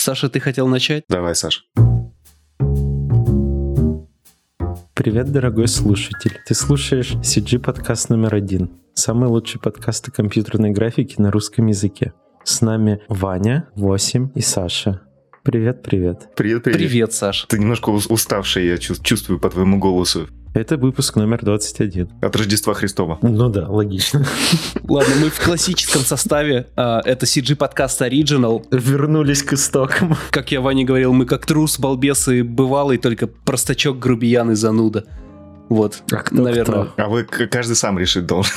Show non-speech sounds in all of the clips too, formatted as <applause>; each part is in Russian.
Саша, ты хотел начать? Давай, Саша. Привет, дорогой слушатель. Ты слушаешь CG подкаст номер один. Самый лучший подкаст о компьютерной графике на русском языке. С нами Ваня, 8 и Саша. Привет, привет. Привет, привет. Привет, Саш. Ты немножко уставший, я чувствую по твоему голосу. Это выпуск номер 21. От Рождества Христова. Ну да, логично. Ладно, мы в классическом составе. А, это CG подкаст Original. Вернулись к истокам. Как я Ване говорил, мы как трус, балбес и бывалый, только простачок, грубиян и зануда. Вот, а кто, наверное. Кто? А вы каждый сам решить должен.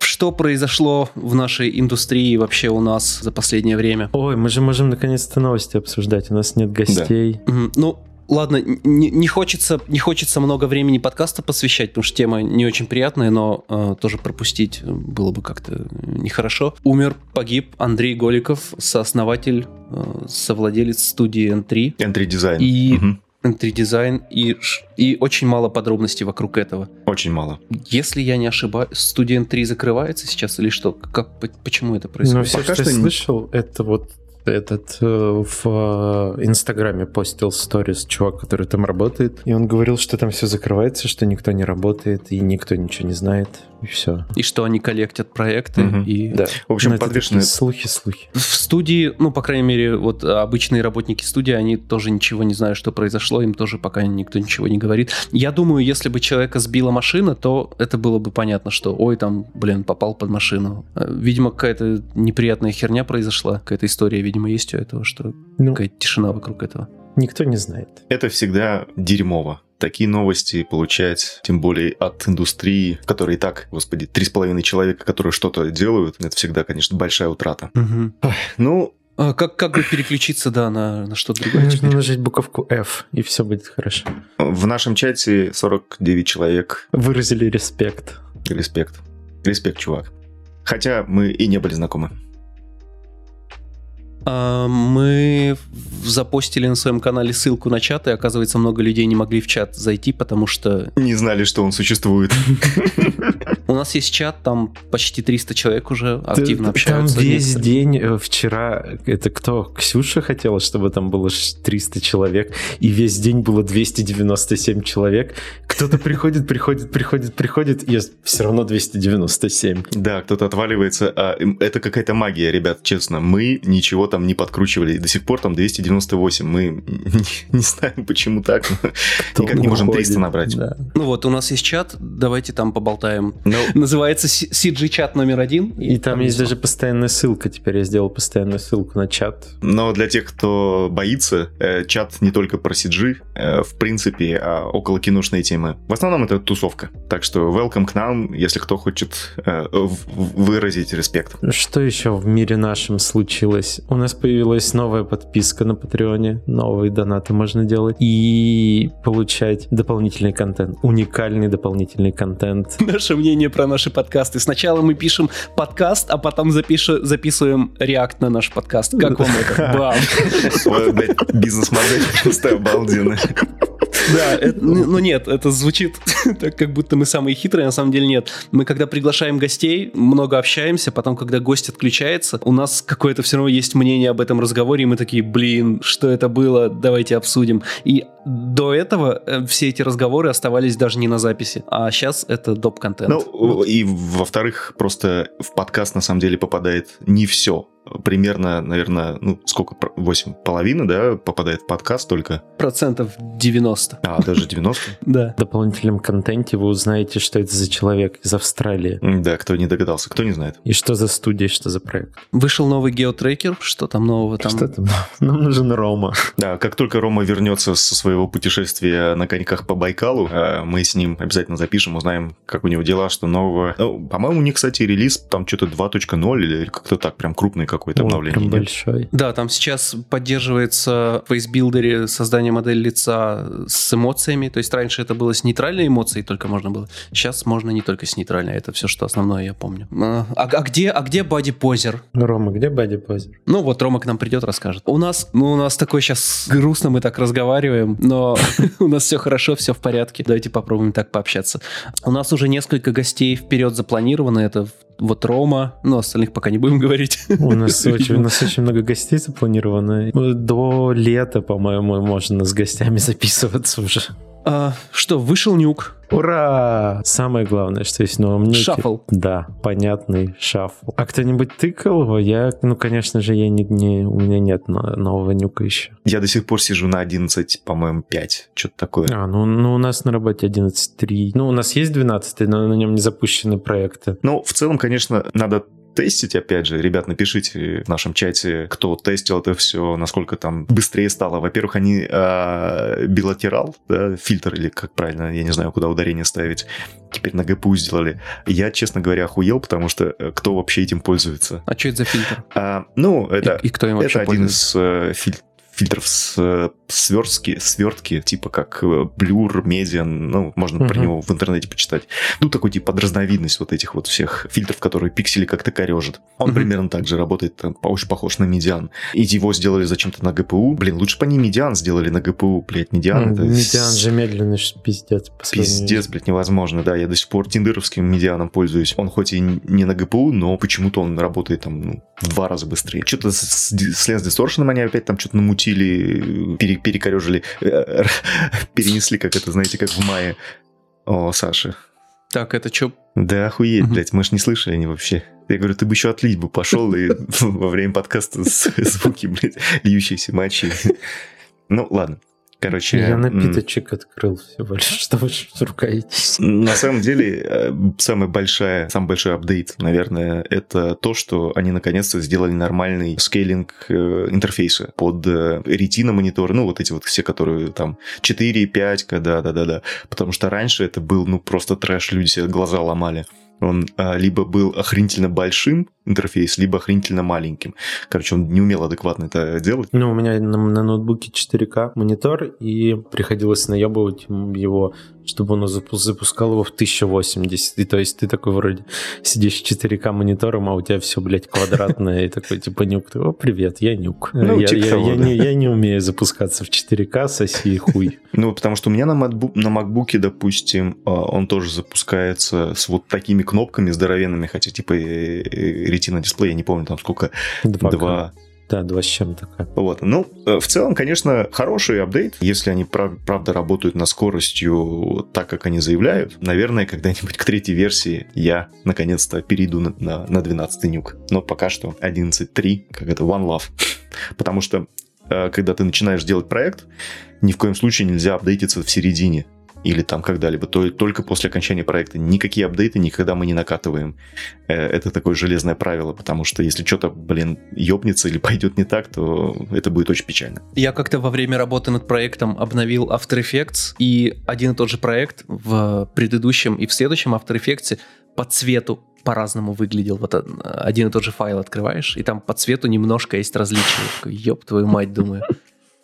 Что произошло в нашей индустрии вообще у нас за последнее время? Ой, мы же можем наконец-то новости обсуждать. У нас нет гостей. Да. Ну, ладно, не, не, хочется, не хочется много времени подкаста посвящать, потому что тема не очень приятная, но э, тоже пропустить было бы как-то нехорошо. Умер, погиб Андрей Голиков, сооснователь, э, совладелец студии N3. N3 Design. И угу. N3 Design, и, и очень мало подробностей вокруг этого. Очень мало. Если я не ошибаюсь, студия N3 закрывается сейчас или что? Как, почему это происходит? Ну, все, Пока что я слышал, это вот этот э, в э, Инстаграме постил сторис чувак, который там работает, и он говорил, что там все закрывается, что никто не работает, и никто ничего не знает, и все. И что они коллектят проекты, угу. и... Да. В общем, подвешенные... Слухи, слухи. В студии, ну, по крайней мере, вот обычные работники студии, они тоже ничего не знают, что произошло, им тоже пока никто ничего не говорит. Я думаю, если бы человека сбила машина, то это было бы понятно, что, ой, там, блин, попал под машину. Э, видимо, какая-то неприятная херня произошла, какая-то история, видимо, есть у этого, что ну, какая-то тишина вокруг этого. Никто не знает. Это всегда дерьмово. Такие новости получать, тем более от индустрии, в которой и так, господи, три с половиной человека, которые что-то делают, это всегда, конечно, большая утрата. Угу. Ой, ну, а как, как бы переключиться, да, на, на что-то другое? Нужно теперь? нажать буковку F, и все будет хорошо. В нашем чате 49 человек. Выразили респект. Респект. Респект, чувак. Хотя мы и не были знакомы. А, мы запостили на своем канале ссылку на чат, и оказывается, много людей не могли в чат зайти, потому что... Не знали, что он существует. <laughs> У нас есть чат, там почти 300 человек уже активно общаются. Там весь день э, вчера, это кто? Ксюша хотела, чтобы там было 300 человек, и весь день было 297 человек. Кто-то приходит, приходит, приходит, приходит, и все равно 297. Да, кто-то отваливается. А, это какая-то магия, ребят, честно. Мы ничего там не подкручивали. До сих пор там 298. Мы не, <laughs> не знаем, почему так. Никак не можем 300 набрать. Да. Ну вот, у нас есть чат, давайте там поболтаем. Ну, Называется CG-чат номер один. И, и там, там есть даже постоянная ссылка. Теперь я сделал постоянную ссылку на чат. Но для тех, кто боится, э, чат не только про CG, э, в принципе, а около киношной темы. В основном это тусовка. Так что welcome к нам, если кто хочет э, выразить респект. Что еще в мире нашем случилось? У нас появилась новая подписка на Патреоне, новые донаты можно делать и получать дополнительный контент, уникальный дополнительный контент. <laughs> Наше мнение про наши подкасты. Сначала мы пишем подкаст, а потом запишу, записываем реакт на наш подкаст. Как вам это? <laughs> Бам! Бизнес-модель <laughs> просто обалденная. Да, <laughs> это, ну, ну нет, это звучит <laughs> так, как будто мы самые хитрые, на самом деле нет. Мы когда приглашаем гостей, много общаемся, потом, когда гость отключается, у нас какое-то все равно есть мнение об этом разговоре, и мы такие, блин, что это было, давайте обсудим. И до этого э, все эти разговоры оставались даже не на записи, а сейчас это доп-контент. Ну, вот. и во-вторых, просто в подкаст на самом деле попадает не все примерно, наверное, ну, сколько, 8, половины, да, попадает в подкаст только? Процентов 90. А, даже 90? <laughs> Да. В дополнительном контенте вы узнаете, что это за человек из Австралии. Да, кто не догадался, кто не знает. И что за студия, что за проект. Вышел новый геотрекер, что там нового там? Что там? <laughs> Нам нужен Рома. Да, как только Рома вернется со своего путешествия на коньках по Байкалу, э, мы с ним обязательно запишем, узнаем, как у него дела, что нового. Ну, по-моему, у них, кстати, релиз там что-то 2.0 или как-то так, прям крупный какое-то обновление. Прям большой. Да, там сейчас поддерживается в FaceBuilder создание модели лица с эмоциями. То есть раньше это было с нейтральной эмоцией только можно было. Сейчас можно не только с нейтральной. Это все, что основное я помню. А, а, а где, а где Бади Позер? Рома, где Бади Позер? Ну вот Рома к нам придет, расскажет. У нас, ну у нас такой сейчас грустно, мы так разговариваем. Но <laughs> у нас все хорошо, все в порядке. Давайте попробуем так пообщаться. У нас уже несколько гостей вперед запланировано. Это вот Рома, но остальных пока не будем <laughs> говорить. У нас <laughs> очень, у нас очень много гостей запланировано. До лета, по-моему, можно с гостями записываться уже. А, что, вышел нюк? Ура! Самое главное, что есть в новом нюке. Шаффл. Да, понятный шаффл. А кто-нибудь тыкал его? Я, ну, конечно же, я не, не, у меня нет нового нюка еще. Я до сих пор сижу на 11, по-моему, 5. Что-то такое. А, ну, ну у нас на работе 11.3. Ну, у нас есть 12, но на нем не запущены проекты. Ну, в целом, конечно, надо тестить, опять же, ребят, напишите в нашем чате, кто тестил это все, насколько там быстрее стало. Во-первых, они э, билатерал, да, фильтр, или как правильно, я не знаю, куда ударение ставить, теперь на GPU сделали. Я, честно говоря, охуел, потому что э, кто вообще этим пользуется? А что это за фильтр? А, ну, это, и, и кто им вообще это один из э, фильтров фильтров с э, сверстки, свертки, типа как Blur, Median, ну, можно uh-huh. про него в интернете почитать. Ну, такой типа разновидность вот этих вот всех фильтров, которые пиксели как-то корежат. Он uh-huh. примерно так же работает, там, очень похож на Median. И его сделали зачем-то на GPU. Блин, лучше бы они Median сделали на GPU, блядь, Median. Uh-huh. Median же медленный, пиздец. Пиздец, блядь, невозможно, да. Я до сих пор тиндеровским Median пользуюсь. Он хоть и не на GPU, но почему-то он работает там ну, в два раза быстрее. Что-то с, с Lens Distortion они опять там что-то намутили перекрутили, пере, перекорежили, э, перенесли, как это, знаете, как в мае. О, Саша. Так, это что? Да охуеть, угу. блядь, мы ж не слышали они вообще. Я говорю, ты бы еще отлить бы пошел и <laughs> во время подкаста звуки, блядь, льющиеся матчи. Ну, ладно. Короче... Я напиточек открыл всего лишь, <laughs> что вы ругаетесь. На самом деле, э, самая большая, самый большой апдейт, наверное, это то, что они наконец-то сделали нормальный скейлинг э, интерфейса под ретина мониторы, ну, вот эти вот все, которые там 4, 5, да-да-да-да. Потому что раньше это был, ну, просто трэш, люди себе глаза ломали он а, либо был охренительно большим интерфейс, либо охренительно маленьким. Короче, он не умел адекватно это делать. Ну, у меня на, на ноутбуке 4К монитор, и приходилось наебывать его, чтобы он запускал его в 1080. И то есть ты такой вроде сидишь с 4К монитором, а у тебя все, блядь, квадратное, и такой типа нюк. О, привет, я нюк. Ну, я, типа я, не, умею запускаться в 4К, соси хуй. <laughs> Ну, потому что у меня на, MacBook, допустим, а, он тоже запускается с вот такими кнопками здоровенными, хотя типа ретина дисплея, не помню там сколько, два, два да, два с чем такая. Вот. Ну, э, в целом, конечно, хороший апдейт. Если они прав- правда работают на скоростью так, как они заявляют, наверное, когда-нибудь к третьей версии я наконец-то перейду на, на, на 12 нюк. Но пока что 11.3, как это One Love. <laughs> Потому что э, когда ты начинаешь делать проект, ни в коем случае нельзя апдейтиться в середине или там когда-либо, то только после окончания проекта. Никакие апдейты никогда мы не накатываем. Э, это такое железное правило, потому что если что-то, блин, ёбнется или <laughs> пойдет не так, то это будет очень печально. Я как-то во время работы над проектом обновил After Effects, и один и тот же проект в предыдущем и в следующем After Effects по цвету по-разному выглядел. Вот один и тот же файл открываешь, и там по цвету немножко есть различия. Ёб твою мать, думаю.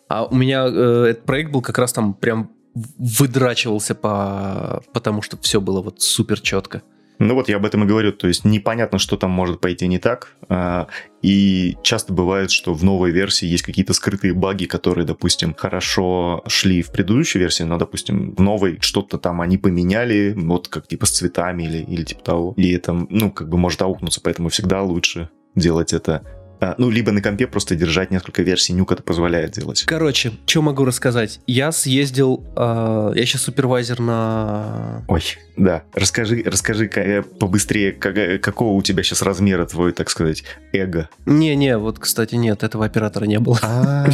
А у меня э, этот проект был как раз там прям выдрачивался по... потому что все было вот супер четко. Ну вот я об этом и говорю, то есть непонятно, что там может пойти не так, а, и часто бывает, что в новой версии есть какие-то скрытые баги, которые, допустим, хорошо шли в предыдущей версии, но, допустим, в новой что-то там они поменяли, вот как типа с цветами или, или типа того, и это, ну, как бы может аукнуться, поэтому всегда лучше делать это а, ну, либо на компе просто держать несколько версий нюк это позволяет делать. Короче, что могу рассказать? Я съездил, э, я сейчас супервайзер на... Ой, да. Расскажи, расскажи э, побыстрее, как, э, какого у тебя сейчас размера твой, так сказать, эго? Не-не, вот, кстати, нет, этого оператора не было. А,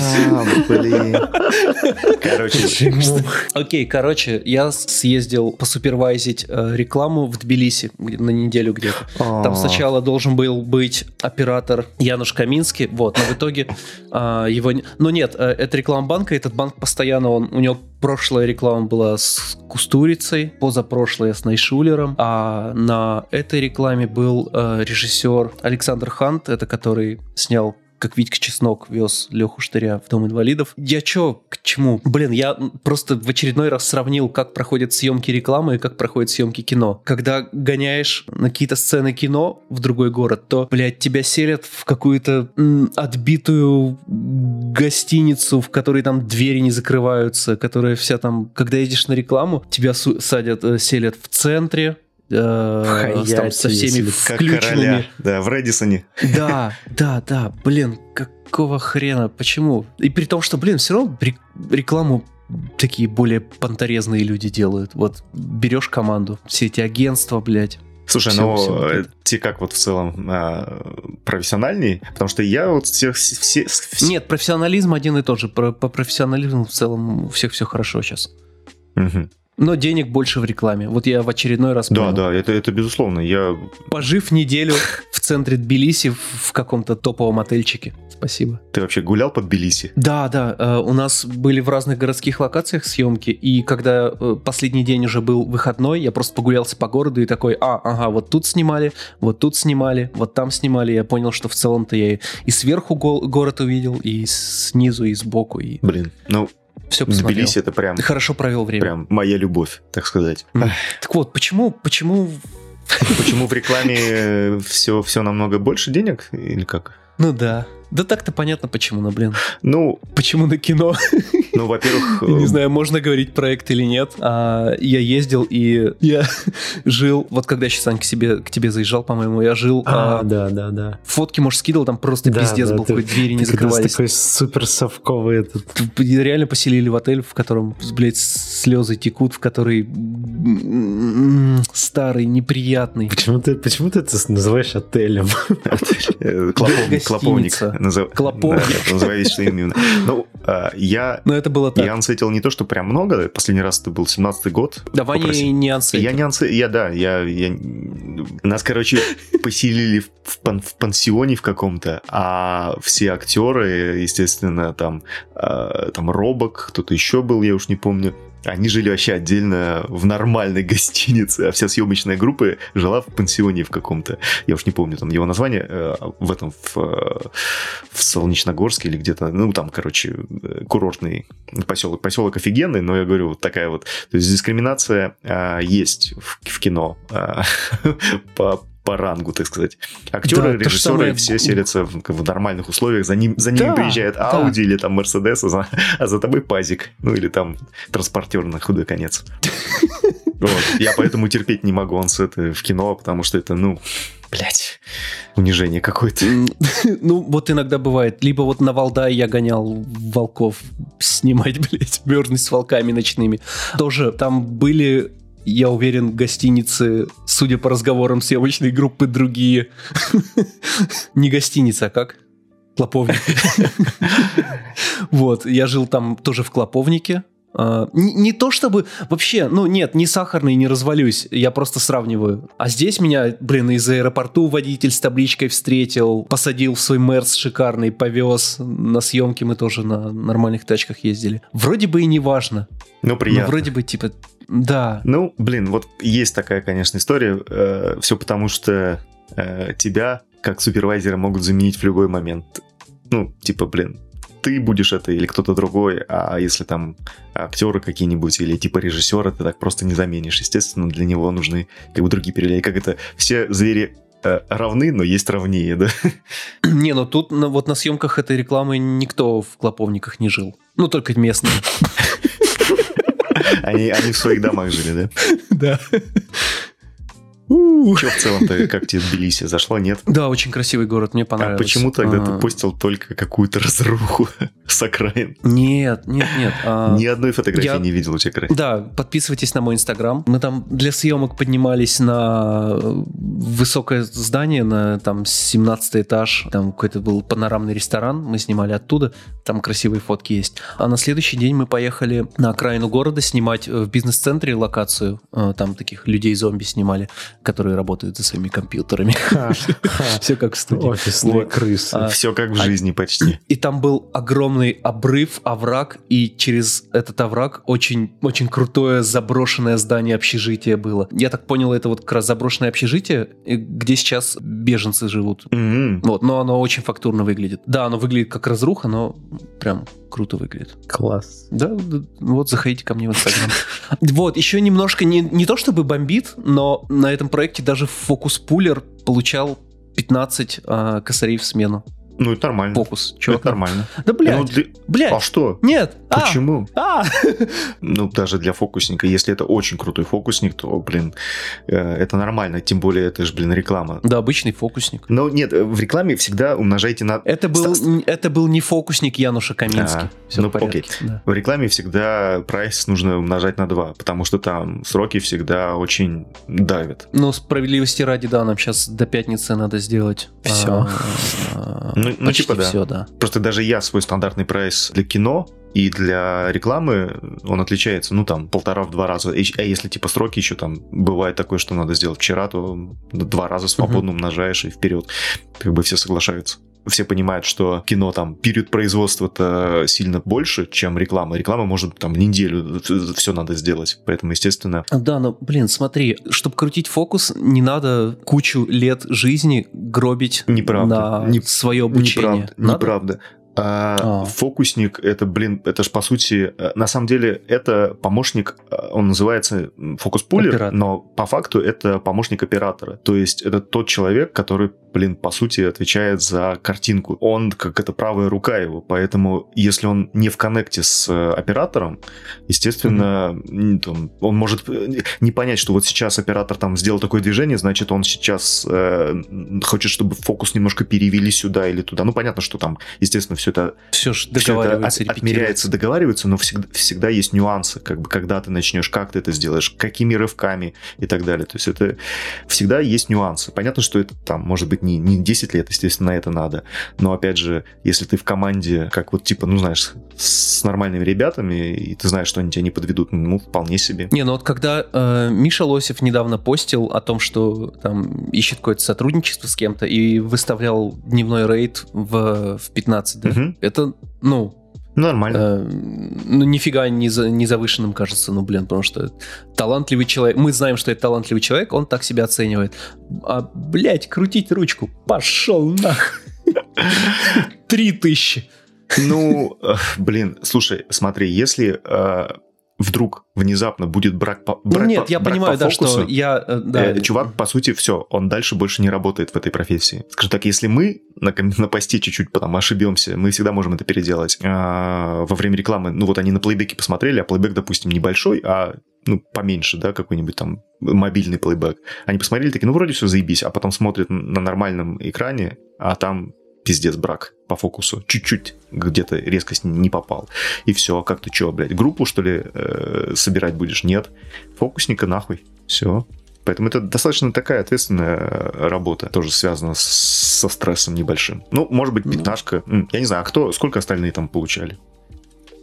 блин. Короче, Окей, короче, я съездил посупервайзить э, рекламу в Тбилиси на неделю где-то. Там сначала должен был быть оператор Януш Каминский, вот, но в итоге а, его... Ну нет, э, это реклама банка, этот банк постоянно, он, у него прошлая реклама была с Кустурицей, позапрошлая с Найшулером, а на этой рекламе был э, режиссер Александр Хант, это который снял как Витька Чеснок вез Леху Штыря в Дом инвалидов. Я чё, к чему? Блин, я просто в очередной раз сравнил, как проходят съемки рекламы и как проходят съемки кино. Когда гоняешь на какие-то сцены кино в другой город, то, блядь, тебя селят в какую-то отбитую гостиницу, в которой там двери не закрываются, которая вся там, когда едешь на рекламу, тебя садят, э, селят в центре, э, там со всеми короля, да, в Редисоне. Да, <laughs> да, да, блин, какого хрена, почему? И при том, что, блин, все равно рекламу такие более понторезные люди делают. Вот берешь команду, все эти агентства, блядь. Слушай, все, ну все те как вот в целом а, профессиональней? Потому что я вот всех... Все, все... Нет, профессионализм один и тот же. Про, по профессионализму в целом у всех все хорошо сейчас. Угу. Но денег больше в рекламе. Вот я в очередной раз Да, понял. да, это, это безусловно. Я... Пожив неделю в центре Тбилиси в каком-то топовом отельчике. Спасибо. Ты вообще гулял под Тбилиси? Да, да. Э, у нас были в разных городских локациях съемки, и когда э, последний день уже был выходной, я просто погулялся по городу и такой, а, ага, вот тут снимали, вот тут снимали, вот там снимали. Я понял, что в целом-то я и сверху город увидел, и снизу, и сбоку. И... Блин, ну все посмотрел. Тбилиси это прям... Ты хорошо провел время. Прям моя любовь, так сказать. Так вот, почему, почему... Почему в рекламе все, все намного больше денег или как? Ну да. Да так-то понятно, почему, но, блин. Ну... Почему на кино? Ну, во-первых... <laughs> Не знаю, можно говорить проект или нет. А, я ездил и я жил... Вот когда сейчас, к, себе, к тебе заезжал, по-моему, я жил... А, а, да, да, да. Фотки, может, скидывал, там просто пиздец был, двери не закрывались. такой супер совковый этот... Реально поселили в отель, в котором, блядь, слезы текут, в который старый, неприятный. Почему ты, почему ты это называешь отелем? <laughs> Клоповник. Клоповник. Называй что именно. <laughs> Ну, а, я... Но это было так. Я ансетил не то, что прям много. Последний раз это был 17-й год. Давай не, не ансетил. Я не ансетил. Я, да, я, я... Нас, короче, поселили в, пан, в пансионе в каком-то, а все актеры, естественно, там, э, там Робок, кто-то еще был, я уж не помню, они жили вообще отдельно в нормальной <laughs> гостинице, а вся съемочная группа жила в пансионе в каком-то. Я уж не помню там его название. Э, в этом, в, э, в Солнечногорске или где-то, ну, там, короче, э, курортный поселок. Поселок офигенный, но я говорю, вот такая вот... То есть дискриминация а, есть в, в кино а, <laughs> по по рангу, так сказать. Актеры, да, режиссеры самое... все селятся в, в нормальных условиях. За, ним, за ними да, приезжает Ауди да. или там Мерседес, а за, а за тобой пазик. Ну или там транспортер на худой конец. Вот. Я поэтому терпеть не могу он с это в кино, потому что это, ну, блядь, унижение какое-то. <laughs> Ну, вот иногда бывает. Либо вот на Валдай я гонял волков снимать, <laughs> блядь, мерзнуть с волками ночными. Тоже там были я уверен, гостиницы, судя по разговорам съемочной группы, другие. <laughs> Не гостиница, а как? Клоповник. <laughs> Вот, я жил там тоже в Клоповнике. Uh, не, то чтобы вообще, ну нет, не сахарный, не развалюсь, я просто сравниваю. А здесь меня, блин, из аэропорту водитель с табличкой встретил, посадил в свой Мерс шикарный, повез на съемки, мы тоже на нормальных тачках ездили. Вроде бы и не важно. Ну, приятно. Но вроде бы, типа, да. Ну, блин, вот есть такая, конечно, история. Э, все потому, что э, тебя, как супервайзера, могут заменить в любой момент. Ну, типа, блин, ты будешь это или кто-то другой, а если там актеры какие-нибудь или типа режиссера, ты так просто не заменишь. Естественно, для него нужны как бы другие перелей. Как это все звери э, равны, но есть равнее, да? <clears throat> Не, ну тут вот на съемках этой рекламы никто в клоповниках не жил. Ну, только местные. <laughs> Они, они в своих домах жили, да? <laughs> Да. Что в целом-то, как тебе Тбилиси? Зашло, нет? Да, очень красивый город, мне понравилось. А почему тогда а... ты постил только какую-то разруху с окраин? Нет, нет, нет. А... Ни одной фотографии не видел у тебя красиво. Да, подписывайтесь на мой инстаграм. Мы там для съемок поднимались на высокое здание, на там 17 этаж. Там какой-то был панорамный ресторан, мы снимали оттуда. Там красивые фотки есть. А на следующий день мы поехали на окраину города снимать в бизнес-центре локацию. А, там таких людей-зомби снимали которые работают за своими компьютерами. <laughs> Все как в студии. Офисные крысы. А, Все как в а, жизни почти. И там был огромный обрыв, овраг, и через этот овраг очень, очень крутое заброшенное здание общежития было. Я так понял, это вот как раз заброшенное общежитие, где сейчас беженцы живут. Вот, но оно очень фактурно выглядит. Да, оно выглядит как разруха, но прям круто выглядит. Класс. Да, вот заходите ко мне в Инстаграм. <laughs> Вот, еще немножко, не, не то чтобы бомбит, но на этом проекте даже фокус-пулер получал 15 э, косарей в смену. Ну, это нормально. фокус. Это чувак. нормально. Да, блядь, Ну, для- блядь, А что? нет, а, Почему? а. Ну, даже для фокусника. Если это очень крутой фокусник, то, блин, э, это нормально. Тем более, это же, блин, реклама. Да, обычный фокусник. Но нет, э, в рекламе всегда умножайте на... Это был, это был не фокусник Януша Каминский. А, Все ну, в порядке. да. В рекламе всегда прайс нужно умножать на 2, потому что там сроки всегда очень давят. Ну, справедливости ради, да, нам сейчас до пятницы надо сделать Всё. Ну- ну, почти типа да. все, да. Просто даже я свой стандартный прайс для кино и для рекламы, он отличается, ну, там, полтора в два раза. И- А если, типа, сроки еще там, бывает такое, что надо сделать вчера, то два раза свободно умножаешь и вперед. Как бы все соглашаются. Все понимают, что кино там период производства-то сильно больше, чем реклама. Реклама может там в неделю все надо сделать. Поэтому, естественно, Да, но, блин, смотри, чтобы крутить фокус, не надо кучу лет жизни гробить Неправда. на Не- свое обучение. Неправда. Надо? неправда. А, А. Фокусник, это, блин, это ж по сути, э, на самом деле, это помощник, э, он называется фокус-пулер, но по факту это помощник оператора. То есть это тот человек, который, блин, по сути, отвечает за картинку. Он как это правая рука его, поэтому если он не в коннекте с э, оператором, естественно, м, там, он может э, не понять, что вот сейчас оператор там сделал такое движение, значит, он сейчас э, хочет, чтобы фокус немножко перевели сюда или туда. Ну, понятно, что там, естественно, все это Все же всё это договаривается, от- отмеряется, договаривается, но всегда, всегда есть нюансы, как бы, когда ты начнешь, как ты это сделаешь, какими рывками и так далее. То есть это всегда есть нюансы. Понятно, что это там, может быть, не, не 10 лет, естественно, на это надо. Но, опять же, если ты в команде, как вот, типа, ну, знаешь, с нормальными ребятами, и ты знаешь, что они тебя не подведут, ну, вполне себе. Не, ну вот когда э, Миша Лосев недавно постил о том, что там ищет какое-то сотрудничество с кем-то и выставлял дневной рейд в, в 15, да? Мгм. Это, ну, Нормально. э, ну, нифига не, за- не завышенным кажется, ну, блин, потому что талантливый человек, мы знаем, что это талантливый человек, он так себя оценивает. А, блядь, крутить ручку, пошел нах. Три тысячи. Ну, э, блин, слушай, смотри, если э, вдруг внезапно будет брак по Ну, брак нет, по- я брак понимаю, по да, что фокусу, я... э, да, Э, чувак, по сути, все, он дальше больше не работает в этой профессии. Скажем так, если мы на, на посте чуть-чуть потом ошибемся, мы всегда можем это переделать. А, во время рекламы, ну вот они на плейбеке посмотрели, а плейбек, допустим, небольшой, а ну, поменьше, да, какой-нибудь там мобильный плейбек. Они посмотрели, такие, ну, вроде все заебись, а потом смотрят на нормальном экране, а там пиздец брак по фокусу. Чуть-чуть где-то резкость не попал. И все, как ты что, блядь, группу, что ли, э, собирать будешь? Нет. Фокусника нахуй. Все. Поэтому это достаточно такая ответственная э, работа, тоже связана с- со стрессом небольшим. Ну, может быть, Ну. пятнашка. М, Я не знаю, а кто, сколько остальные там получали?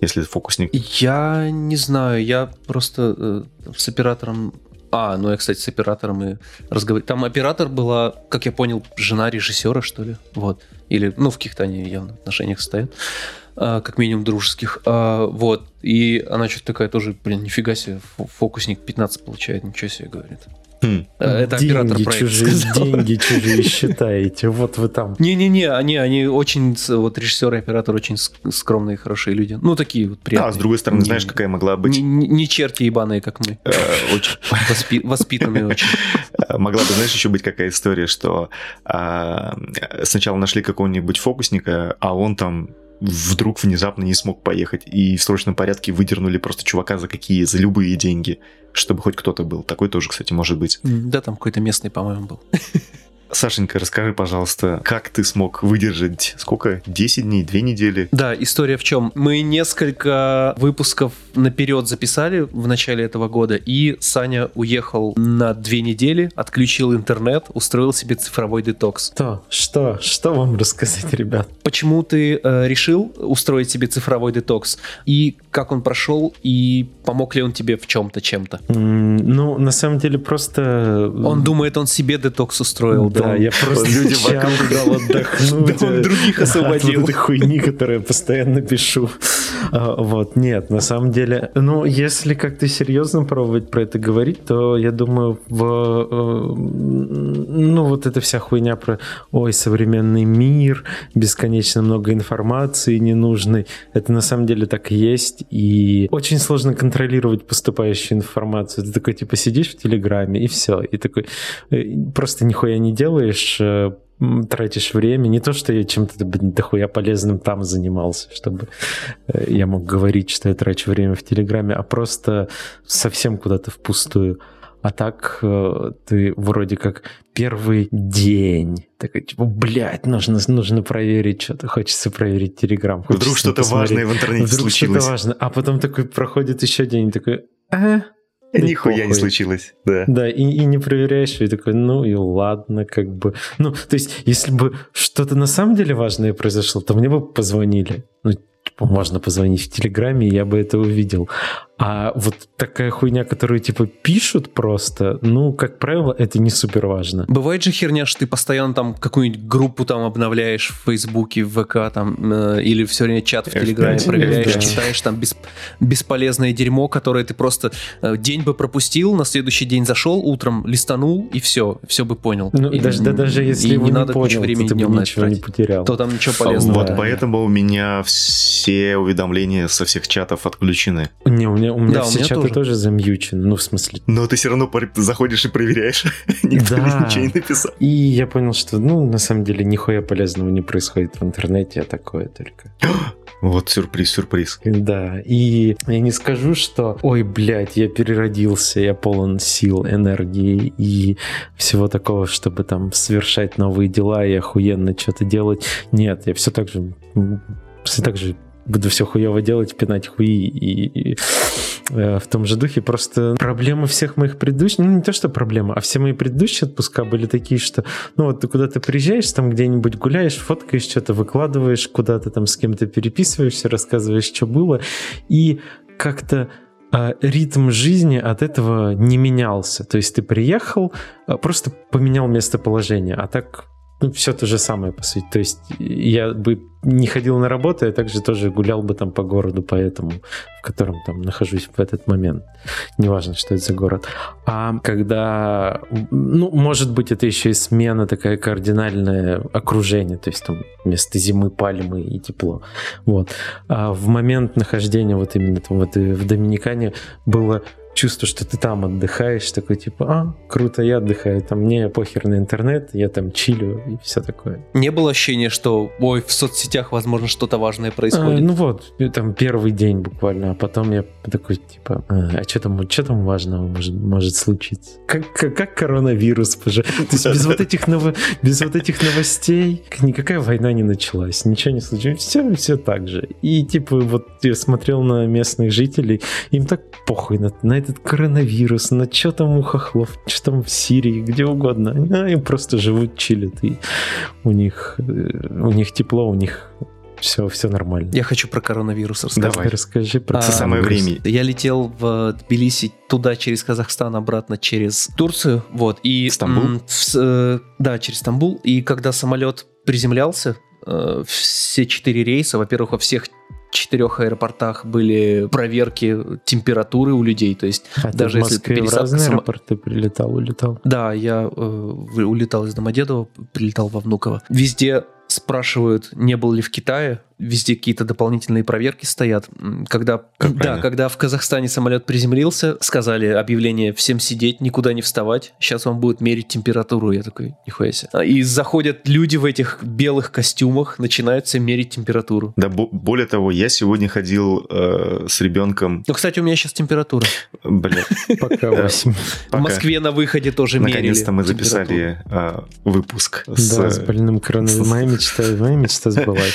Если фокусник. Я не знаю, я просто э, с оператором... А, ну я, кстати, с оператором и разговаривал. Там оператор была, как я понял, жена режиссера, что ли. Вот. Или, ну, в каких-то они явно отношениях стоят. а, как минимум дружеских. А, вот. И она что-то такая тоже, блин, нифига себе, фо- фокусник 15 получает, ничего себе, говорит. Хм. Э, Это оператор деньги проекта чужие, сказал. <laughs> деньги чужие считаете. Вот вы там. Не-не-не, они, они очень, вот режиссер и оператор очень ск- скромные, хорошие люди. Ну, такие вот приятные. А, с другой стороны, Не- знаешь, какая могла быть? Не, не- черти ебаные, как мы. э, очень Воспи- воспитанные очень. Э, Могла бы, знаешь, еще быть какая история, что а, сначала нашли какого-нибудь фокусника, а он там вдруг внезапно не смог поехать, и в срочном порядке выдернули просто чувака за какие, за любые деньги, чтобы хоть кто-то был. Такой тоже, кстати, может быть. Да, там какой-то местный, по-моему, был. <laughs> Сашенька, расскажи, пожалуйста, как ты смог выдержать, сколько, 10 дней, 2 недели? Да, история в чем? Мы несколько выпусков наперед записали в начале этого года, и Саня уехал на две недели, отключил интернет, устроил себе цифровой детокс. Что? Что? Что вам рассказать, ребят? Почему ты э, решил устроить себе цифровой детокс? И как он прошел, и помог ли он тебе в чем-то, чем-то? Ну, на самом деле, просто... Он думает, он себе детокс устроил. Да, он- я просто люди вокруг. дал <laughs> отдохнуть. Да он э, других от освободил. вот этой хуйни, которую я постоянно пишу. А, Вот, нет, на самом деле, ну, если как-то серьезно пробовать про это говорить, то я думаю, в, э, ну, вот эта вся хуйня про, ой, современный мир, бесконечно много информации ненужной, это на самом деле так и есть, и очень сложно контролировать поступающую информацию. Ты такой, типа, сидишь в Телеграме, и все, и такой, э, просто нихуя не делаешь, э, тратишь время. Не то, что я чем-то дохуя полезным там занимался, чтобы э, я мог говорить, что я трачу время в Телеграме, а просто совсем куда-то впустую. А так э, ты вроде как первый день такой, типа, блядь, нужно, нужно проверить что-то, хочется проверить Телеграм. Вдруг что-то важное в интернете Вдруг случилось. что-то важное. А потом такой проходит еще день, такой, а, ну, Нихуя не случилось, да. Да, и, и не проверяешь, и такой, ну и ладно, как бы. Ну, то есть, если бы что-то на самом деле важное произошло, то мне бы позвонили. Ну, типа, можно позвонить в Телеграме, и я бы это увидел. А вот такая хуйня, которую типа пишут просто, ну, как правило, это не супер важно. Бывает же херня, что ты постоянно там какую-нибудь группу там обновляешь в Фейсбуке, в ВК там, э, или все время чат в Телеграме проверяешь, да. читаешь там бес, бесполезное дерьмо, которое ты просто э, день бы пропустил, на следующий день зашел, утром листанул, и все, все бы понял. Ну, и, даже, да, даже если и не, надо понял, кучу времени днем ничего не потерял. То там ничего полезного. Вот да. поэтому у меня все уведомления со всех чатов отключены. Не, у меня, у меня Да, у все меня чаты тоже. тоже замьючены, ну, в смысле. Но ты все равно заходишь и проверяешь. <laughs> Никто Да. ничего не написал. И я понял, что, ну, на самом деле, нихуя полезного не происходит в интернете, а такое только. <gasps> Вот сюрприз, сюрприз. Да, и я не скажу, что, ой, блядь, я переродился, я полон сил, энергии и всего такого, чтобы там совершать новые дела и охуенно что-то делать. Нет, я все так же, все так же буду все хуево делать, пинать хуи и, и, э, в том же духе. Просто проблемы всех моих предыдущих, ну не то, что проблема, а все мои предыдущие отпуска были такие, что, ну вот ты куда-то приезжаешь, там где-нибудь гуляешь, фоткаешь что-то, выкладываешь, куда-то там с кем-то переписываешься, рассказываешь, что было, и как-то а, ритм жизни от этого не менялся. То есть ты приехал, а, просто поменял местоположение, а так ну, все то же самое, по сути. То есть я бы не ходил на работу, я также тоже гулял бы там по городу, поэтому, в котором там нахожусь в этот момент. Неважно, что это за город. А когда, ну, может быть, это еще и смена такая кардинальное окружение, то есть там вместо зимы пальмы и тепло. Вот. А в момент нахождения вот именно там вот и в Доминикане было чувство, что ты там отдыхаешь, такой типа, а, круто, я отдыхаю, там мне похер на интернет, я там чилю и все такое. Не было ощущения, что, ой, в соцсетях, возможно, что-то важное происходит. А, ну вот, и там первый день буквально, а потом я такой, типа, а, а что там, что там важного может, может случиться? Как, как, как коронавирус, пожалуйста. <laughs> То есть без вот этих, ново, без вот этих новостей никакая война не началась, ничего не случилось, все, все так же. И типа вот я смотрел на местных жителей, им так похуй на, на этот коронавирус, на что там у хохлов, что там в Сирии, где угодно. Они им просто живут, чилят, и у них, э, у них тепло, у них все, все нормально. Я хочу про коронавирус рассказать. Давай. Расскажи про А, Самое время. Я летел в Тбилиси туда через Казахстан, обратно через Турцию, вот, и... Стамбул? м, в с- э, да, через Стамбул, и когда самолет приземлялся, э, все четыре рейса, во-первых, во всех четырех аэропортах были проверки температуры у людей, то есть А ты даже в если Москве в пересадка разные само- аэропорты прилетал, улетал? Да, я э, в- улетал из Домодедово, прилетал во Внуково. Везде спрашивают, не был ли в Китае. Везде какие-то дополнительные проверки стоят. Когда, Как да, правильно. когда в Казахстане самолет приземлился, сказали объявление всем сидеть, никуда не вставать. Сейчас вам будут мерить температуру. Я такой, нихуя себе. А, И заходят люди в этих белых костюмах, начинают всем мерить температуру. Да, бо- более того, я сегодня ходил э, с ребенком, Ну, кстати, у меня сейчас температура. бля, Пока Да. 8. В. Москве на выходе тоже мерили Наконец-то мы записали э, выпуск с... Да, с больным коронавирусом. Мечта, моя мечта сбылась.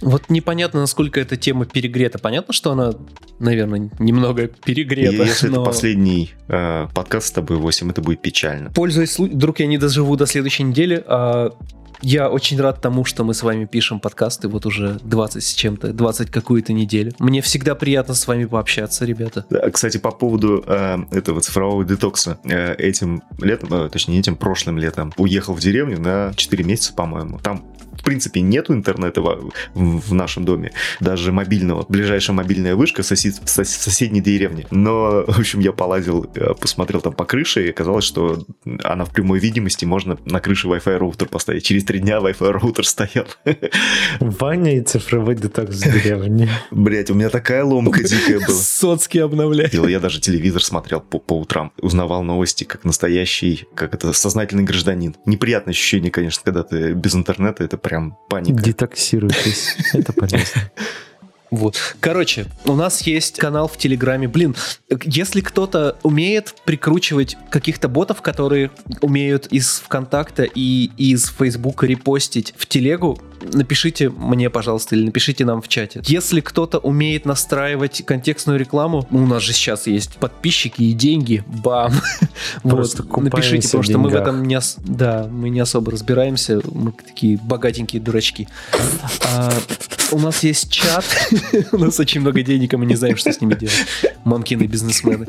Вот непонятно, насколько эта тема перегрета. Понятно, что она, наверное, немного И перегрета. если но это последний э, подкаст с тобой, 8, это будет печально. Пользуясь вдруг я не доживу до следующей недели, а я очень рад тому, что мы с вами пишем подкасты вот уже 20 с чем-то, 20 какую-то неделю. Мне всегда приятно с вами пообщаться, ребята. Кстати, по поводу э, этого цифрового детокса. Э, этим летом, э, точнее, не этим, прошлым летом уехал в деревню на 4 месяца, по-моему. Там в принципе нету интернета в, в нашем доме, даже мобильного. Ближайшая мобильная вышка сосед, в соседней деревне. Но, <laughs> в общем, я полазил, э, посмотрел там по крыше, и оказалось, что она в прямой видимости, можно на крыше Wi-Fi роутер поставить. Через три дня Wi-Fi роутер стоял. <laughs> Ваня и цифровой детокс в деревне. <laughs> Блять, у меня такая ломка дикая была. Соцкий обновляет. Я даже телевизор смотрел по, по утрам, узнавал новости как настоящий, как это, сознательный гражданин. Неприятное ощущение, конечно, когда ты без интернета, это прям паника. Детоксируйтесь, <laughs> это полезно. Вот. Короче, у нас есть канал в Телеграме. Блин, если кто-то умеет прикручивать каких-то ботов, которые умеют из ВКонтакта и из Фейсбука репостить в Телегу, напишите мне, пожалуйста, или напишите нам в чате. Если кто-то умеет настраивать контекстную рекламу, ну, у нас же сейчас есть подписчики и деньги, бам. <laughs> Просто вот. Напишите, потому что мы в этом не, ос... да, мы не особо разбираемся, мы такие богатенькие дурачки. А, у нас есть чат, <laughs> у нас очень много денег, и мы не знаем, что с ними делать. Мамкины бизнесмены.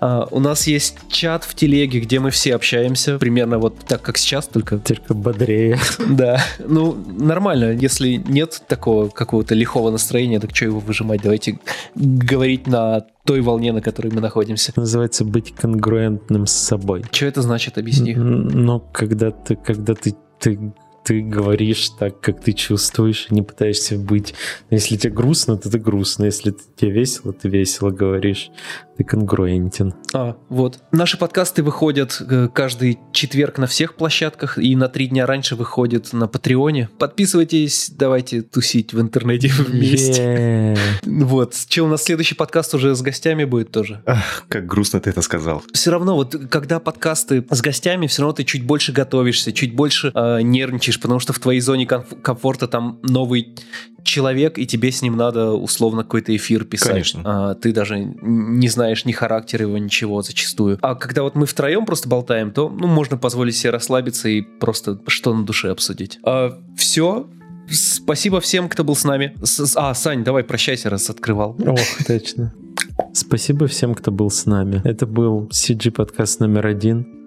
А, у нас есть чат в телеге, где мы все общаемся, примерно вот так, как сейчас, только... Только бодрее. Да. Ну, нормально. Если нет такого какого-то лихого настроения, так что его выжимать? Давайте говорить на той волне, на которой мы находимся. Называется быть конгруентным с собой. Что это значит? Объясни. Ну, когда ты, когда ты, ты ты говоришь так, как ты чувствуешь, не пытаешься быть. Если тебе грустно, то ты грустно. Если тебе весело, ты весело говоришь. Ты конгруентен. А, вот. Наши подкасты выходят э, каждый четверг на всех площадках и на три дня раньше выходят на Патреоне. Подписывайтесь, давайте тусить в интернете <laughs> вместе. Yeah. Вот. Че, у нас следующий подкаст уже с гостями будет тоже. Ах, как грустно ты это сказал. Все равно, вот когда подкасты с гостями, все равно ты чуть больше готовишься, чуть больше э, нервничаешь, потому что в твоей зоне комф- комфорта там новый человек, и тебе с ним надо условно какой-то эфир писать. Конечно. А, ты даже не знаешь ни характера его, ничего зачастую. А когда вот мы втроем просто болтаем, то ну, можно позволить себе расслабиться и просто что на душе обсудить. А, все. Спасибо всем, кто был с нами. С, а, Сань, давай прощайся, раз открывал. Ох, точно. <laughs> Спасибо всем, кто был с нами. Это был CG подкаст номер один.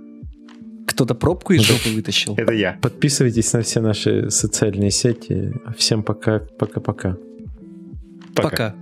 Кто-то пробку из жопы вытащил. Это я. Подписывайтесь на все наши социальные сети. Всем пока. Пока-пока. Пока. пока.